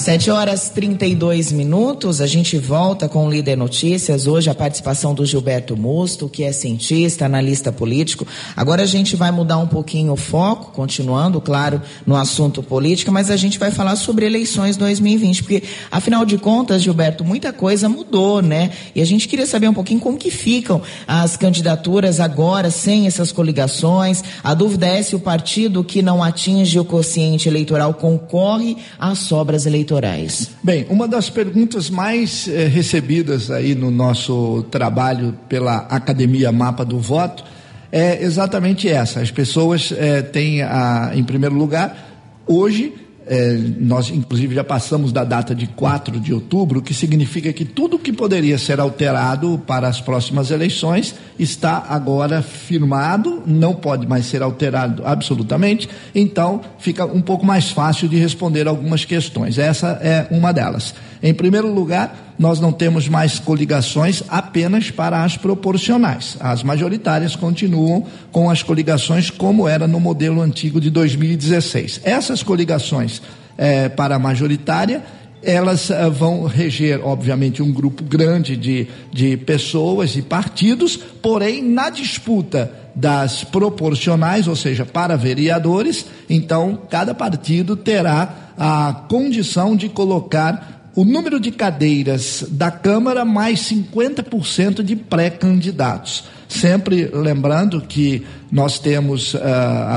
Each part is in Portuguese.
Sete horas 32 minutos, a gente volta com o Líder Notícias. Hoje a participação do Gilberto Musto, que é cientista, analista político. Agora a gente vai mudar um pouquinho o foco, continuando, claro, no assunto política, mas a gente vai falar sobre eleições 2020, porque afinal de contas, Gilberto, muita coisa mudou, né? E a gente queria saber um pouquinho como que ficam as candidaturas agora, sem essas coligações. A dúvida é se o partido que não atinge o quociente eleitoral concorre às sobras eleitorais eleitorais? Bem, uma das perguntas mais eh, recebidas aí no nosso trabalho pela Academia Mapa do Voto é exatamente essa. As pessoas eh, têm, a, em primeiro lugar, hoje é, nós, inclusive, já passamos da data de 4 de outubro, o que significa que tudo que poderia ser alterado para as próximas eleições está agora firmado, não pode mais ser alterado absolutamente, então fica um pouco mais fácil de responder algumas questões. Essa é uma delas. Em primeiro lugar, nós não temos mais coligações apenas para as proporcionais. As majoritárias continuam com as coligações como era no modelo antigo de 2016. Essas coligações é, para a majoritária elas uh, vão reger, obviamente, um grupo grande de, de pessoas e partidos, porém, na disputa das proporcionais, ou seja, para vereadores, então cada partido terá a condição de colocar o número de cadeiras da Câmara mais 50% de pré-candidatos. Sempre lembrando que nós temos uh,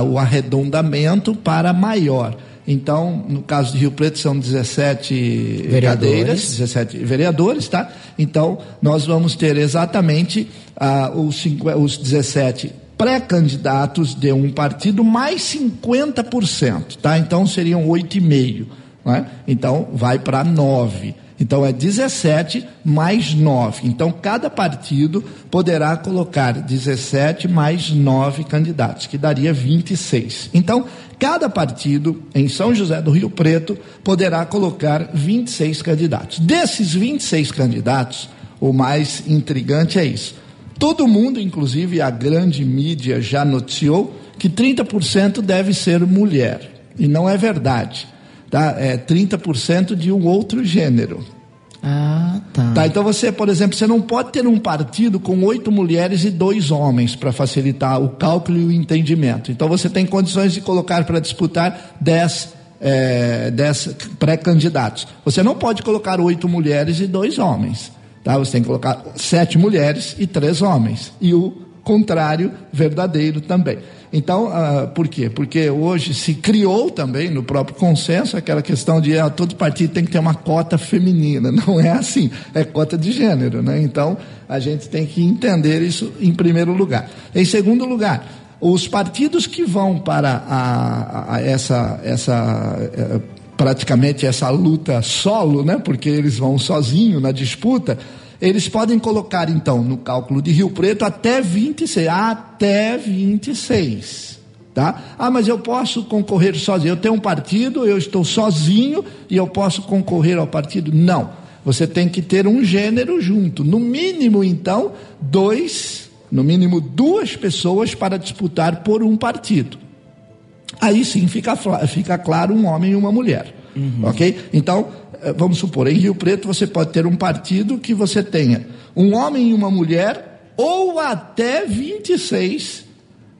o arredondamento para maior. Então, no caso de Rio Preto, são 17 vereadores. cadeiras, 17 vereadores, tá? Então, nós vamos ter exatamente uh, os, os 17 pré-candidatos de um partido mais 50%, tá? Então, seriam 8,5%. Né? Então, vai para 9. Então, é 17 mais 9. Então, cada partido poderá colocar 17 mais 9 candidatos, que daria 26. Então, cada partido em São José do Rio Preto poderá colocar 26 candidatos. Desses 26 candidatos, o mais intrigante é isso. Todo mundo, inclusive a grande mídia, já noticiou que 30% deve ser mulher. E não é verdade tá? É 30% de um outro gênero. Ah, tá. tá. Então você, por exemplo, você não pode ter um partido com oito mulheres e dois homens para facilitar o cálculo e o entendimento. Então você tem condições de colocar para disputar dez, é, dez pré-candidatos. Você não pode colocar oito mulheres e dois homens. Tá? Você tem que colocar sete mulheres e três homens. E o contrário verdadeiro também. Então, uh, por quê? Porque hoje se criou também no próprio consenso aquela questão de ah, todo partido tem que ter uma cota feminina. Não é assim, é cota de gênero, né? Então, a gente tem que entender isso em primeiro lugar. Em segundo lugar, os partidos que vão para a, a essa, essa eh, praticamente essa luta solo, né? Porque eles vão sozinho na disputa eles podem colocar, então, no cálculo de Rio Preto até 26. Até 26. Tá? Ah, mas eu posso concorrer sozinho. Eu tenho um partido, eu estou sozinho e eu posso concorrer ao partido? Não. Você tem que ter um gênero junto. No mínimo, então, dois, no mínimo duas pessoas para disputar por um partido. Aí sim fica, fica claro um homem e uma mulher. Uhum. Ok? Então, vamos supor, em Rio Preto você pode ter um partido que você tenha um homem e uma mulher ou até 26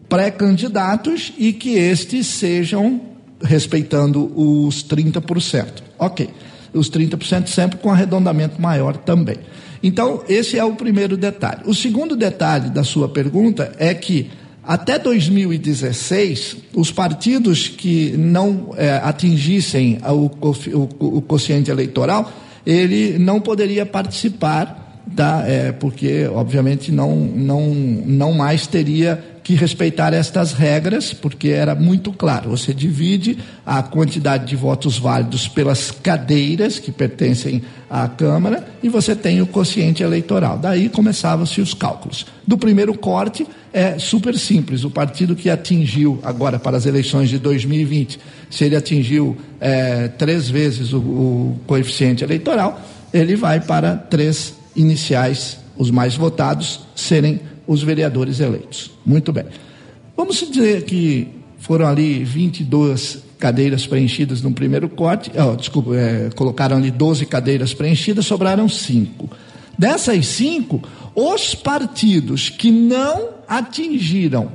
pré-candidatos e que estes sejam respeitando os 30%. Ok. Os 30% sempre com arredondamento maior também. Então, esse é o primeiro detalhe. O segundo detalhe da sua pergunta é que até 2016, os partidos que não é, atingissem o, o, o quociente eleitoral, ele não poderia participar, tá? É, porque, obviamente, não, não, não mais teria que respeitar estas regras, porque era muito claro. Você divide a quantidade de votos válidos pelas cadeiras que pertencem à Câmara e você tem o quociente eleitoral. Daí começavam-se os cálculos. Do primeiro corte é super simples. O partido que atingiu agora para as eleições de 2020, se ele atingiu é, três vezes o, o coeficiente eleitoral, ele vai para três iniciais, os mais votados, serem os vereadores eleitos. Muito bem. Vamos dizer que foram ali 22 cadeiras preenchidas no primeiro corte, oh, desculpa, é, colocaram ali 12 cadeiras preenchidas, sobraram cinco. Dessas cinco, os partidos que não atingiram,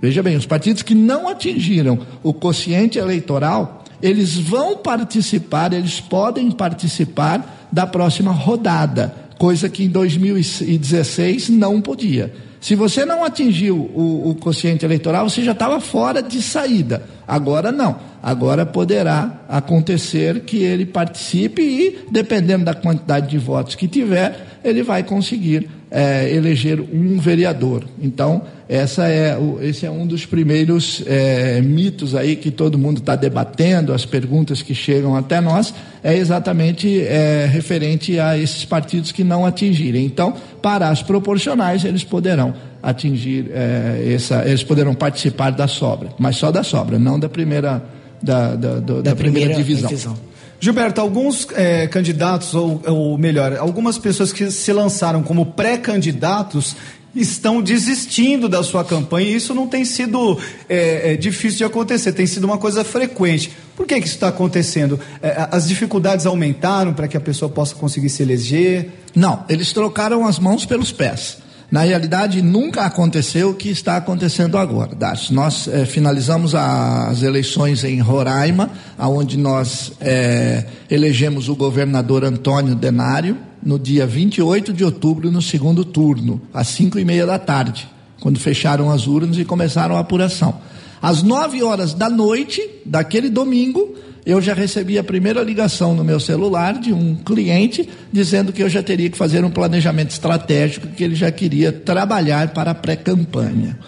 veja bem, os partidos que não atingiram o quociente eleitoral, eles vão participar, eles podem participar da próxima rodada, coisa que em 2016 não podia. Se você não atingiu o, o quociente eleitoral, você já estava fora de saída. Agora não. Agora poderá acontecer que ele participe e, dependendo da quantidade de votos que tiver, ele vai conseguir é, eleger um vereador. Então, essa é, esse é um dos primeiros é, mitos aí que todo mundo está debatendo, as perguntas que chegam até nós, é exatamente é, referente a esses partidos que não atingirem. Então, para as proporcionais, eles poderão atingir é, essa, eles poderão participar da sobra, mas só da sobra, não da primeira da, da, da, da primeira, primeira, divisão. divisão. Gilberto, alguns é, candidatos, ou, ou melhor, algumas pessoas que se lançaram como pré-candidatos estão desistindo da sua campanha e isso não tem sido é, é, difícil de acontecer, tem sido uma coisa frequente. Por que, que isso está acontecendo? É, as dificuldades aumentaram para que a pessoa possa conseguir se eleger? Não, eles trocaram as mãos pelos pés. Na realidade, nunca aconteceu o que está acontecendo agora, Darcy. Nós é, finalizamos as eleições em Roraima, onde nós é, elegemos o governador Antônio Denário, no dia 28 de outubro, no segundo turno, às cinco e meia da tarde, quando fecharam as urnas e começaram a apuração. Às nove horas da noite daquele domingo, eu já recebi a primeira ligação no meu celular de um cliente dizendo que eu já teria que fazer um planejamento estratégico, que ele já queria trabalhar para a pré-campanha.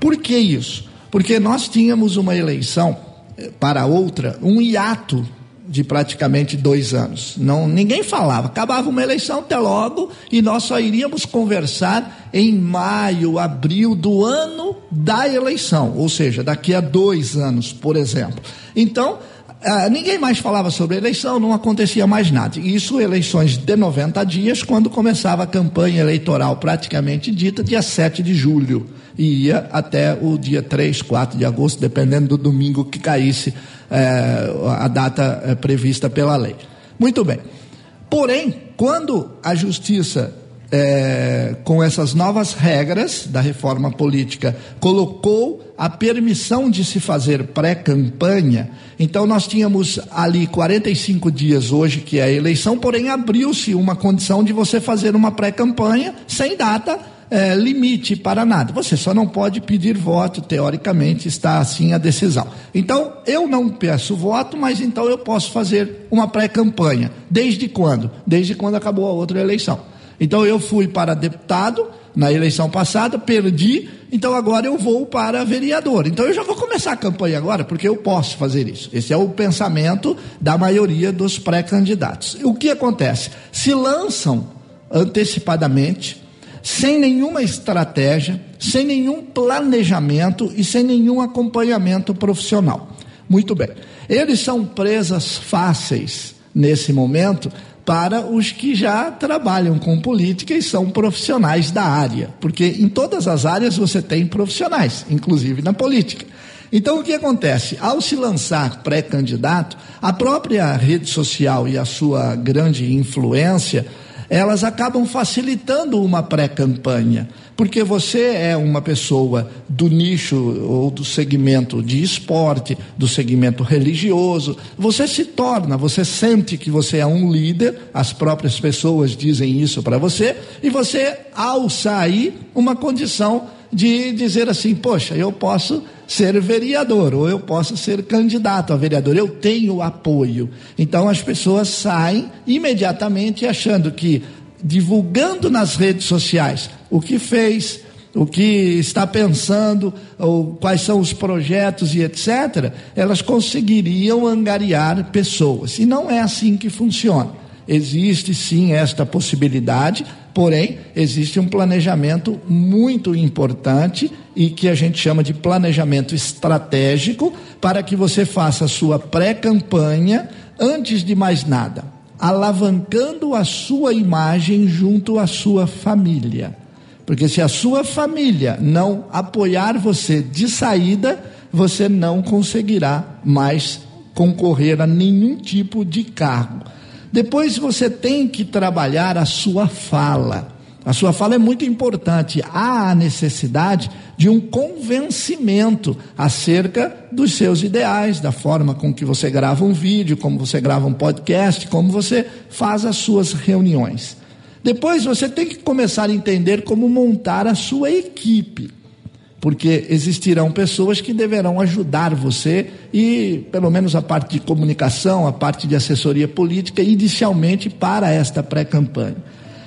Por que isso? Porque nós tínhamos uma eleição eh, para outra, um hiato de praticamente dois anos. Não, ninguém falava. Acabava uma eleição até logo e nós só iríamos conversar em maio, abril do ano da eleição, ou seja, daqui a dois anos, por exemplo. Então ah, ninguém mais falava sobre eleição, não acontecia mais nada. Isso, eleições de 90 dias, quando começava a campanha eleitoral praticamente dita, dia 7 de julho. E ia até o dia 3, 4 de agosto, dependendo do domingo que caísse eh, a data eh, prevista pela lei. Muito bem. Porém, quando a justiça é, com essas novas regras da reforma política, colocou a permissão de se fazer pré-campanha. Então, nós tínhamos ali 45 dias hoje, que é a eleição, porém, abriu-se uma condição de você fazer uma pré-campanha sem data é, limite para nada. Você só não pode pedir voto, teoricamente está assim a decisão. Então, eu não peço voto, mas então eu posso fazer uma pré-campanha. Desde quando? Desde quando acabou a outra eleição. Então eu fui para deputado na eleição passada, perdi, então agora eu vou para vereador. Então eu já vou começar a campanha agora, porque eu posso fazer isso. Esse é o pensamento da maioria dos pré-candidatos. O que acontece? Se lançam antecipadamente, sem nenhuma estratégia, sem nenhum planejamento e sem nenhum acompanhamento profissional. Muito bem. Eles são presas fáceis nesse momento para os que já trabalham com política e são profissionais da área, porque em todas as áreas você tem profissionais, inclusive na política. Então o que acontece? Ao se lançar pré-candidato, a própria rede social e a sua grande influência elas acabam facilitando uma pré-campanha, porque você é uma pessoa do nicho ou do segmento de esporte, do segmento religioso, você se torna, você sente que você é um líder, as próprias pessoas dizem isso para você, e você alça aí uma condição de dizer assim: poxa, eu posso ser vereador, ou eu posso ser candidato a vereador, eu tenho apoio. Então as pessoas saem imediatamente achando que, divulgando nas redes sociais o que fez, o que está pensando, ou quais são os projetos e etc., elas conseguiriam angariar pessoas. E não é assim que funciona. Existe sim esta possibilidade, porém, existe um planejamento muito importante e que a gente chama de planejamento estratégico para que você faça a sua pré-campanha antes de mais nada, alavancando a sua imagem junto à sua família. Porque se a sua família não apoiar você de saída, você não conseguirá mais concorrer a nenhum tipo de cargo. Depois você tem que trabalhar a sua fala. A sua fala é muito importante. Há a necessidade de um convencimento acerca dos seus ideais, da forma com que você grava um vídeo, como você grava um podcast, como você faz as suas reuniões. Depois você tem que começar a entender como montar a sua equipe porque existirão pessoas que deverão ajudar você e, pelo menos, a parte de comunicação, a parte de assessoria política, inicialmente para esta pré-campanha.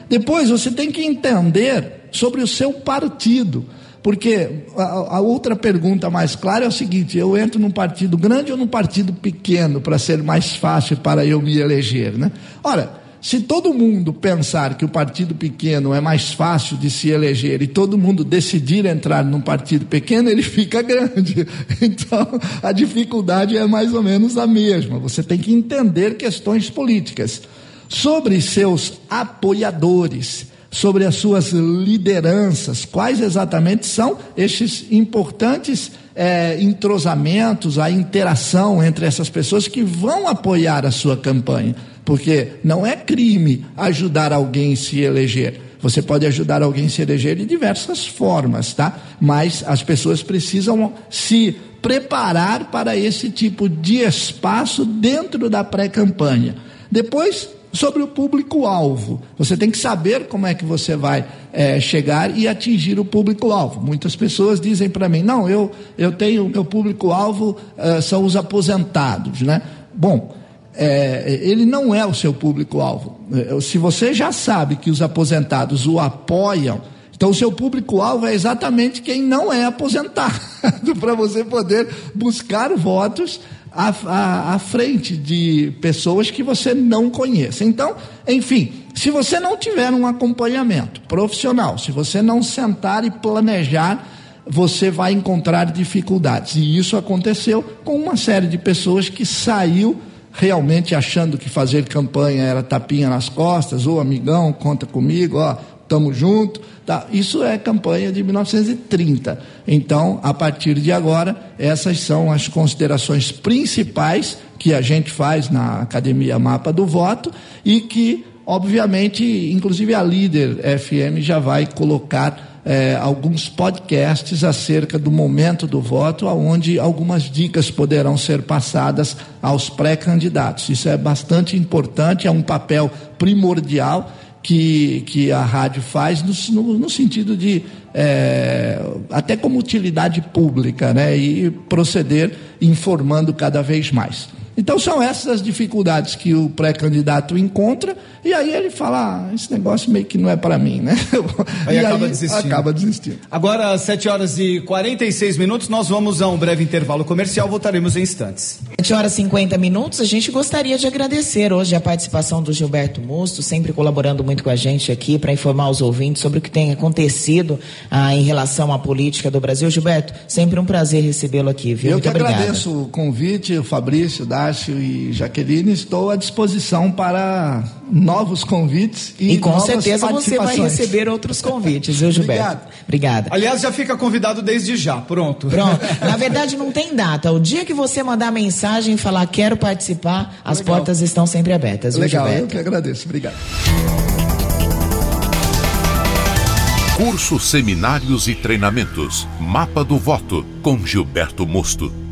Depois, você tem que entender sobre o seu partido. Porque a, a, outra pergunta mais clara é o seguinte: eu entro num partido grande ou num partido pequeno para ser mais fácil para eu me eleger, né? Ora, se todo mundo pensar que o partido pequeno é mais fácil de se eleger e todo mundo decidir entrar num partido pequeno, ele fica grande. Então, a dificuldade é mais ou menos a mesma. Você tem que entender questões políticas. Sobre seus apoiadores, sobre as suas lideranças, quais exatamente são estes importantes é, entrosamentos, a interação entre essas pessoas que vão apoiar a sua campanha porque não é crime ajudar alguém a se eleger. Você pode ajudar alguém a se eleger de diversas formas, tá? Mas as pessoas precisam se preparar para esse tipo de espaço dentro da pré-campanha. Depois, sobre o público-alvo. Você tem que saber como é que você vai é, chegar e atingir o público-alvo. Muitas pessoas dizem para mim: não, eu, eu tenho, meu público-alvo uh, são os aposentados, né? Bom, é, ele não é o seu público-alvo. É, se você já sabe que os aposentados o apoiam, então o seu público-alvo é exatamente quem não é aposentado, para você poder buscar votos à, à, à frente de pessoas que você não conhece. Então, enfim, se você não tiver um acompanhamento profissional, se você não sentar e planejar, você vai encontrar dificuldades. E isso aconteceu com uma série de pessoas que saiu realmente achando que fazer campanha era tapinha nas costas, ou amigão, conta comigo, ó, estamos juntos. Tá. Isso é campanha de 1930. Então, a partir de agora, essas são as considerações principais que a gente faz na Academia Mapa do Voto e que, obviamente, inclusive a líder FM já vai colocar é, alguns podcasts acerca do momento do voto, onde algumas dicas poderão ser passadas aos pré-candidatos. Isso é bastante importante, é um papel primordial que, que a rádio faz no, no, no sentido de é, até como utilidade pública, né? E proceder informando cada vez mais. Então são essas as dificuldades que o pré-candidato encontra e aí ele fala, ah, esse negócio meio que não é para mim, né? Aí, e acaba, aí desistindo. acaba desistindo. Agora, 7 horas e 46 minutos, nós vamos a um breve intervalo comercial, voltaremos em instantes. 7 horas e 50 minutos, a gente gostaria de agradecer hoje a participação do Gilberto Musto, sempre colaborando muito com a gente aqui para informar os ouvintes sobre o que tem acontecido ah, em relação à política do Brasil. Gilberto, sempre um prazer recebê-lo aqui, viu? Eu muito que obrigada. agradeço o convite, o Fabrício, Dácio e Jaqueline, estou à disposição para novos convites e, e com certeza você vai receber outros convites, viu, Gilberto? Obrigado. Obrigada. Aliás, já fica convidado desde já, pronto. Pronto. Na verdade, não tem data. O dia que você mandar mensagem e falar quero participar, as Legal. portas estão sempre abertas, Legal, Gilberto? Eu que agradeço. Obrigado. Cursos, seminários e treinamentos. Mapa do Voto com Gilberto Mosto.